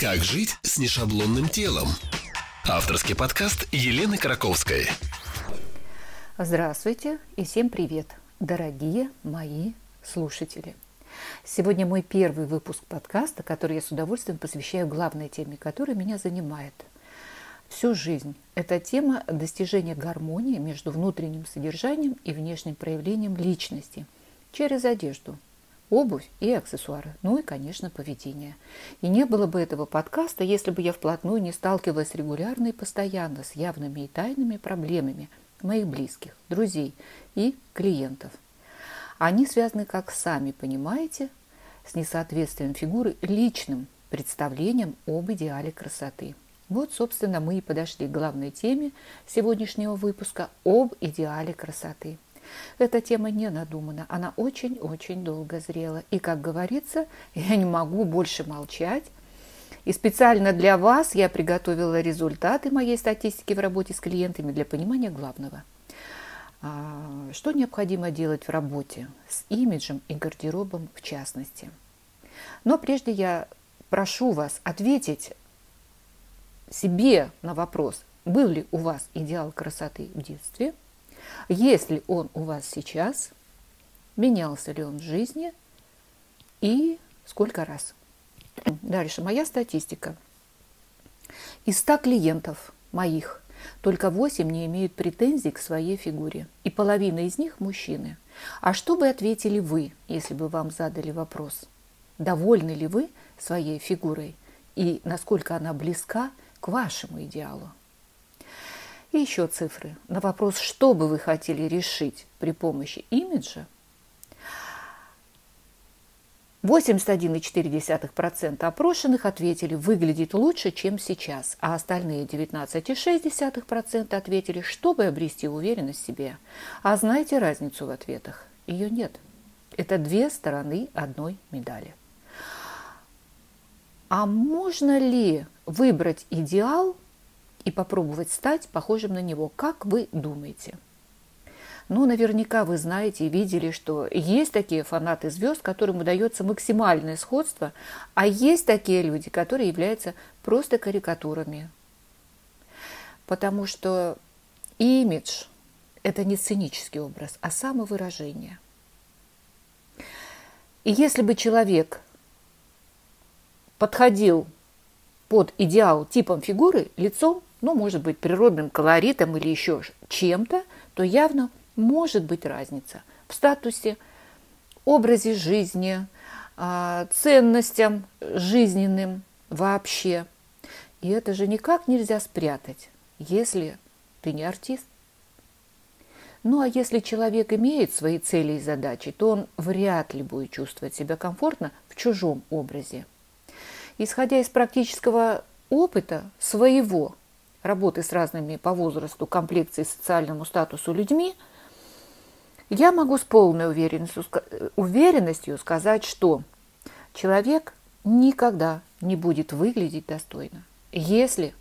Как жить с нешаблонным телом? Авторский подкаст Елены Краковской. Здравствуйте и всем привет, дорогие мои слушатели. Сегодня мой первый выпуск подкаста, который я с удовольствием посвящаю главной теме, которая меня занимает всю жизнь. Это тема достижения гармонии между внутренним содержанием и внешним проявлением личности через одежду – обувь и аксессуары, ну и, конечно, поведение. И не было бы этого подкаста, если бы я вплотную не сталкивалась регулярно и постоянно с явными и тайными проблемами моих близких, друзей и клиентов. Они связаны, как сами понимаете, с несоответствием фигуры личным представлением об идеале красоты. Вот, собственно, мы и подошли к главной теме сегодняшнего выпуска об идеале красоты – эта тема не надумана, она очень-очень долго зрела. И, как говорится, я не могу больше молчать. И специально для вас я приготовила результаты моей статистики в работе с клиентами для понимания главного. А, что необходимо делать в работе с имиджем и гардеробом в частности. Но прежде я прошу вас ответить себе на вопрос, был ли у вас идеал красоты в детстве – есть ли он у вас сейчас, менялся ли он в жизни и сколько раз. Дальше, моя статистика. Из 100 клиентов моих только 8 не имеют претензий к своей фигуре, и половина из них мужчины. А что бы ответили вы, если бы вам задали вопрос? Довольны ли вы своей фигурой и насколько она близка к вашему идеалу? И еще цифры. На вопрос, что бы вы хотели решить при помощи имиджа, 81,4% опрошенных ответили «выглядит лучше, чем сейчас», а остальные 19,6% ответили «чтобы обрести уверенность в себе». А знаете разницу в ответах? Ее нет. Это две стороны одной медали. А можно ли выбрать идеал – и попробовать стать похожим на него. Как вы думаете? Ну, наверняка вы знаете и видели, что есть такие фанаты звезд, которым удается максимальное сходство, а есть такие люди, которые являются просто карикатурами. Потому что имидж – это не сценический образ, а самовыражение. И если бы человек подходил под идеал типом фигуры, лицом, ну, может быть, природным колоритом или еще чем-то, то явно может быть разница в статусе, образе жизни, а, ценностям жизненным вообще. И это же никак нельзя спрятать, если ты не артист. Ну а если человек имеет свои цели и задачи, то он вряд ли будет чувствовать себя комфортно в чужом образе. Исходя из практического опыта своего работы с разными по возрасту, комплекции, социальному статусу людьми, я могу с полной уверенностью, уверенностью сказать, что человек никогда не будет выглядеть достойно, если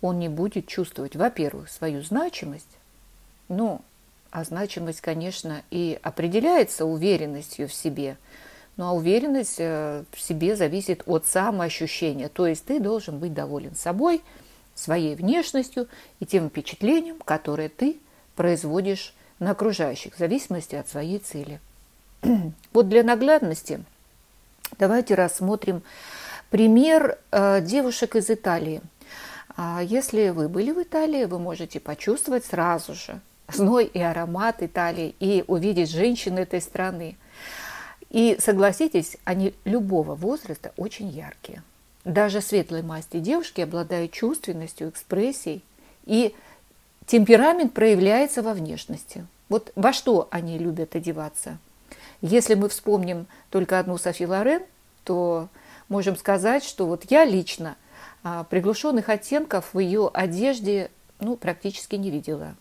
он не будет чувствовать, во-первых, свою значимость, ну, а значимость, конечно, и определяется уверенностью в себе, ну а уверенность э, в себе зависит от самоощущения, то есть ты должен быть доволен собой – своей внешностью и тем впечатлением, которое ты производишь на окружающих, в зависимости от своей цели. Вот для наглядности давайте рассмотрим пример э, девушек из Италии. А если вы были в Италии, вы можете почувствовать сразу же зной и аромат Италии и увидеть женщин этой страны. И согласитесь, они любого возраста очень яркие. Даже светлой масти девушки обладают чувственностью, экспрессией, и темперамент проявляется во внешности. Вот во что они любят одеваться? Если мы вспомним только одну Софи Лорен, то можем сказать, что вот я лично а, приглушенных оттенков в ее одежде ну, практически не видела.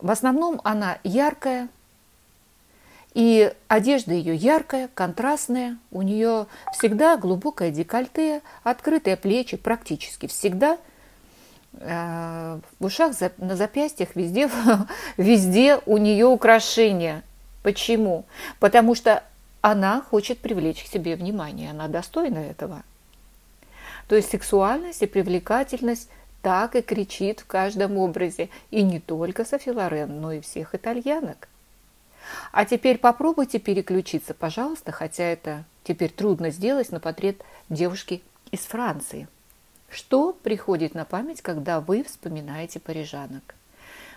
В основном она яркая, и одежда ее яркая, контрастная, у нее всегда глубокое декольте, открытые плечи, практически всегда. Э, в ушах, на запястьях, везде, везде у нее украшения. Почему? Потому что она хочет привлечь к себе внимание, она достойна этого. То есть сексуальность и привлекательность так и кричит в каждом образе. И не только Софи Лорен, но и всех итальянок. А теперь попробуйте переключиться, пожалуйста, хотя это теперь трудно сделать на портрет девушки из Франции. Что приходит на память, когда вы вспоминаете парижанок?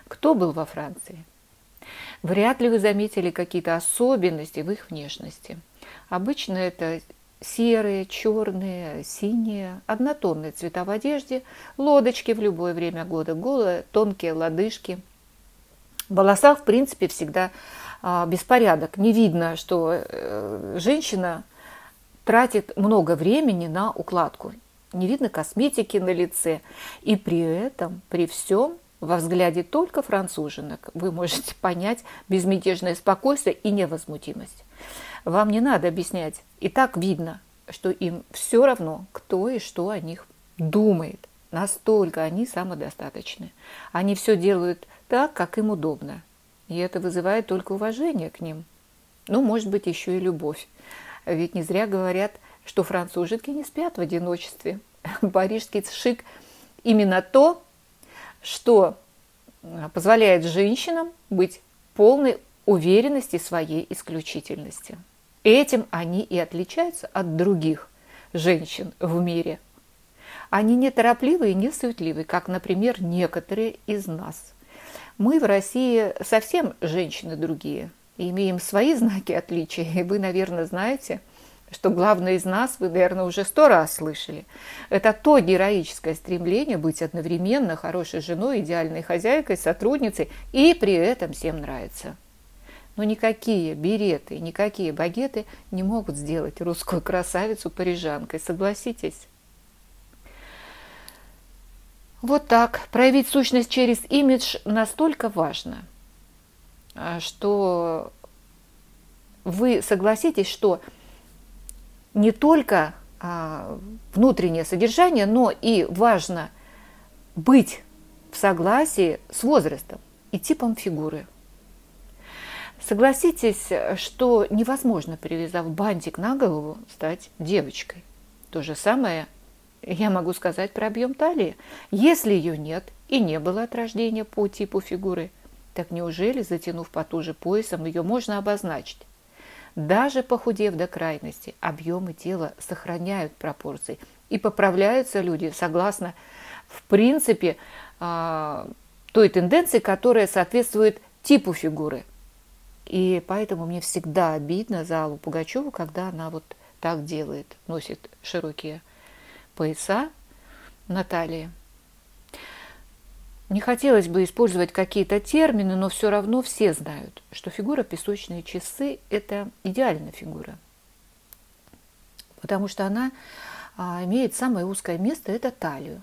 Кто был во Франции? Вряд ли вы заметили какие-то особенности в их внешности. Обычно это серые, черные, синие, однотонные цвета в одежде, лодочки в любое время года, голые, тонкие лодыжки. В волосах, в принципе, всегда беспорядок. Не видно, что э, женщина тратит много времени на укладку. Не видно косметики на лице. И при этом, при всем, во взгляде только француженок вы можете понять безмятежное спокойствие и невозмутимость. Вам не надо объяснять. И так видно, что им все равно, кто и что о них думает. Настолько они самодостаточны. Они все делают так, как им удобно. И это вызывает только уважение к ним. Ну, может быть, еще и любовь. Ведь не зря говорят, что француженки не спят в одиночестве. Парижский шик именно то, что позволяет женщинам быть полной уверенности своей исключительности. Этим они и отличаются от других женщин в мире. Они неторопливы и не суетливы, как, например, некоторые из нас. Мы в России совсем женщины другие, имеем свои знаки отличия, и вы, наверное, знаете, что главное из нас, вы, наверное, уже сто раз слышали, это то героическое стремление быть одновременно хорошей женой, идеальной хозяйкой, сотрудницей и при этом всем нравится. Но никакие береты, никакие багеты не могут сделать русскую красавицу парижанкой, согласитесь? Вот так. Проявить сущность через имидж настолько важно, а, что вы согласитесь, что не только а, внутреннее содержание, но и важно быть в согласии с возрастом и типом фигуры. Согласитесь, что невозможно, привязав бантик на голову, стать девочкой. То же самое я могу сказать про объем талии. Если ее нет и не было от рождения по типу фигуры, так неужели, затянув потуже поясом, ее можно обозначить? Даже похудев до крайности, объемы тела сохраняют пропорции и поправляются люди согласно, в принципе, а, той тенденции, которая соответствует типу фигуры. И поэтому мне всегда обидно за Аллу Пугачеву, когда она вот так делает, носит широкие пояса на талии. Не хотелось бы использовать какие-то термины, но все равно все знают, что фигура песочные часы – это идеальная фигура. Потому что она а, имеет самое узкое место – это талию.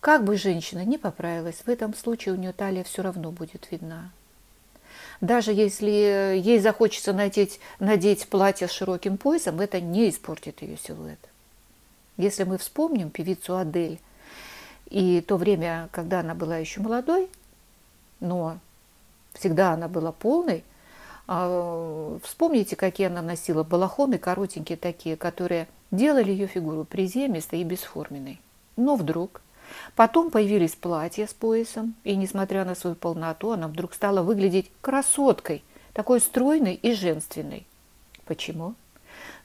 Как бы женщина ни поправилась, в этом случае у нее талия все равно будет видна. Даже если ей захочется надеть, надеть платье с широким поясом, это не испортит ее силуэт. Если мы вспомним певицу Адель, и то время, когда она была еще молодой, но всегда она была полной, а, вспомните, какие она носила балахоны коротенькие такие, которые делали ее фигуру приземистой и бесформенной. Но вдруг потом появились платья с поясом, и, несмотря на свою полноту, она вдруг стала выглядеть красоткой, такой стройной и женственной. Почему?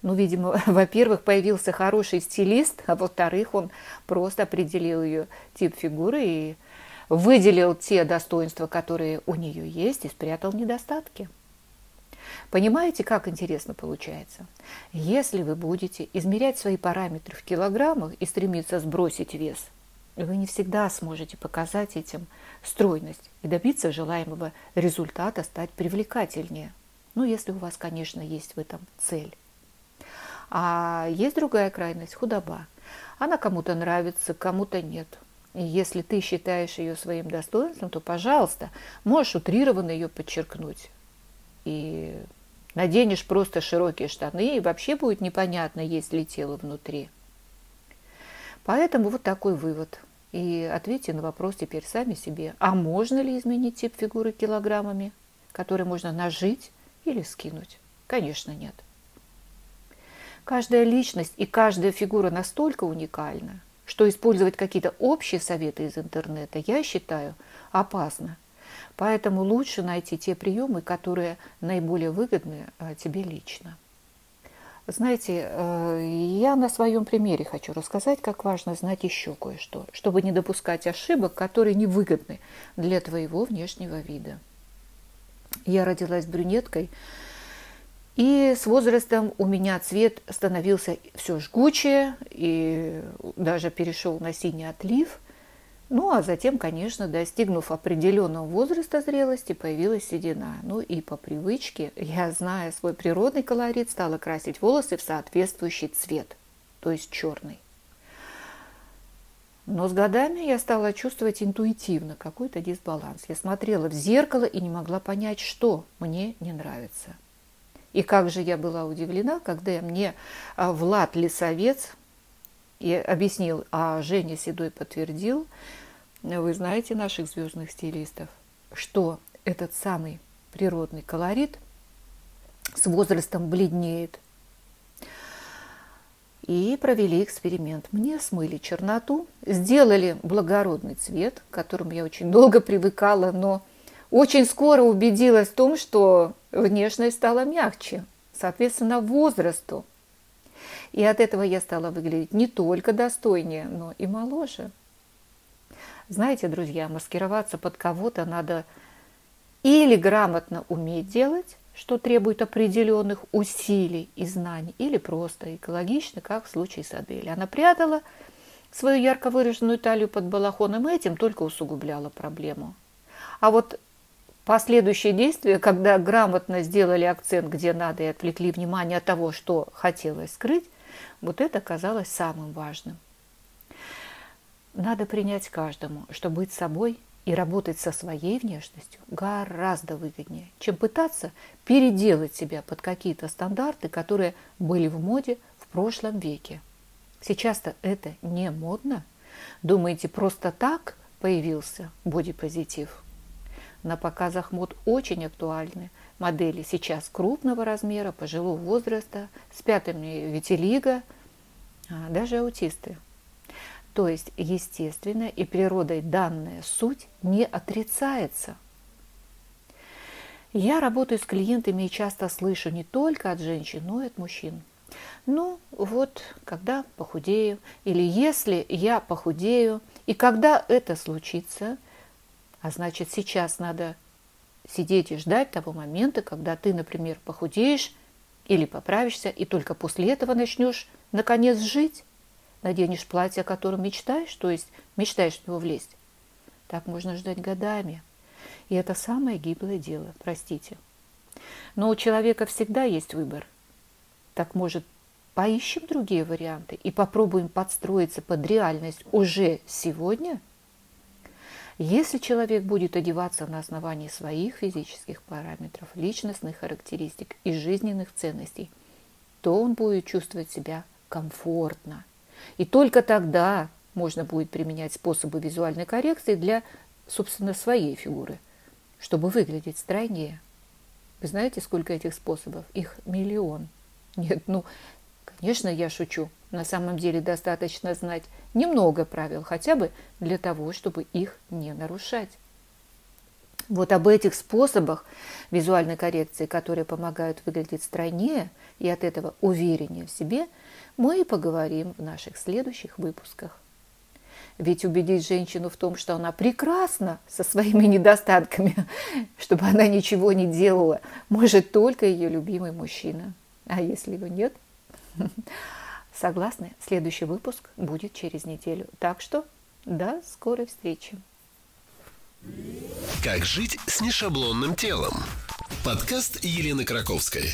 Ну, видимо, во-первых, появился хороший стилист, а во-вторых, он просто определил ее тип фигуры и выделил те достоинства, которые у нее есть, и спрятал недостатки. Понимаете, как интересно получается? Если вы будете измерять свои параметры в килограммах и стремиться сбросить вес, вы не всегда сможете показать этим стройность и добиться желаемого результата, стать привлекательнее. Ну, если у вас, конечно, есть в этом цель. А есть другая крайность – худоба. Она кому-то нравится, кому-то нет. И если ты считаешь ее своим достоинством, то, пожалуйста, можешь утрированно ее подчеркнуть. И наденешь просто широкие штаны, и вообще будет непонятно, есть ли тело внутри. Поэтому вот такой вывод. И ответьте на вопрос теперь сами себе. А можно ли изменить тип фигуры килограммами, которые можно нажить или скинуть? Конечно, нет. Каждая личность и каждая фигура настолько уникальна, что использовать какие-то общие советы из интернета, я считаю, опасно. Поэтому лучше найти те приемы, которые наиболее выгодны э, тебе лично. Знаете, э, я на своем примере хочу рассказать, как важно знать еще кое-что, чтобы не допускать ошибок, которые невыгодны для твоего внешнего вида. Я родилась брюнеткой, и с возрастом у меня цвет становился все жгучее и даже перешел на синий отлив. Ну, а затем, конечно, достигнув определенного возраста зрелости, появилась седина. Ну и по привычке, я, зная свой природный колорит, стала красить волосы в соответствующий цвет, то есть черный. Но с годами я стала чувствовать интуитивно какой-то дисбаланс. Я смотрела в зеркало и не могла понять, что мне не нравится – и как же я была удивлена, когда мне а, Влад Лисовец и объяснил, а Женя Седой подтвердил, вы знаете наших звездных стилистов, что этот самый природный колорит с возрастом бледнеет. И провели эксперимент. Мне смыли черноту, сделали благородный цвет, к которому я очень долго привыкала, но очень скоро убедилась в том, что внешность стала мягче, соответственно, возрасту. И от этого я стала выглядеть не только достойнее, но и моложе. Знаете, друзья, маскироваться под кого-то надо или грамотно уметь делать, что требует определенных усилий и знаний, или просто экологично, как в случае с Адель. Она прятала свою ярко выраженную талию под балахоном, и этим только усугубляла проблему. А вот Последующие действия, когда грамотно сделали акцент где надо и отвлекли внимание от того, что хотелось скрыть, вот это оказалось самым важным. Надо принять каждому, что быть собой и работать со своей внешностью гораздо выгоднее, чем пытаться переделать себя под какие-то стандарты, которые были в моде в прошлом веке. Сейчас-то это не модно. Думаете, просто так появился бодипозитив? На показах мод очень актуальны. Модели сейчас крупного размера, пожилого возраста, с пятыми витилиго, а даже аутисты. То есть естественная и природой данная суть не отрицается. Я работаю с клиентами и часто слышу не только от женщин, но и от мужчин. Ну, вот, когда похудею, или если я похудею, и когда это случится, а значит, сейчас надо сидеть и ждать того момента, когда ты, например, похудеешь или поправишься, и только после этого начнешь, наконец, жить. Наденешь платье, о котором мечтаешь, то есть мечтаешь в него влезть. Так можно ждать годами. И это самое гиблое дело, простите. Но у человека всегда есть выбор. Так, может, поищем другие варианты и попробуем подстроиться под реальность уже сегодня – если человек будет одеваться на основании своих физических параметров, личностных характеристик и жизненных ценностей, то он будет чувствовать себя комфортно. И только тогда можно будет применять способы визуальной коррекции для, собственно, своей фигуры, чтобы выглядеть стройнее. Вы знаете, сколько этих способов? Их миллион. Нет, ну, конечно, я шучу. На самом деле достаточно знать немного правил, хотя бы для того, чтобы их не нарушать. Вот об этих способах визуальной коррекции, которые помогают выглядеть стройнее и от этого увереннее в себе, мы и поговорим в наших следующих выпусках. Ведь убедить женщину в том, что она прекрасна со своими недостатками, чтобы она ничего не делала, может только ее любимый мужчина. А если его нет? Согласны? Следующий выпуск будет через неделю. Так что до скорой встречи. Как жить с нешаблонным телом? Подкаст Елены Краковской.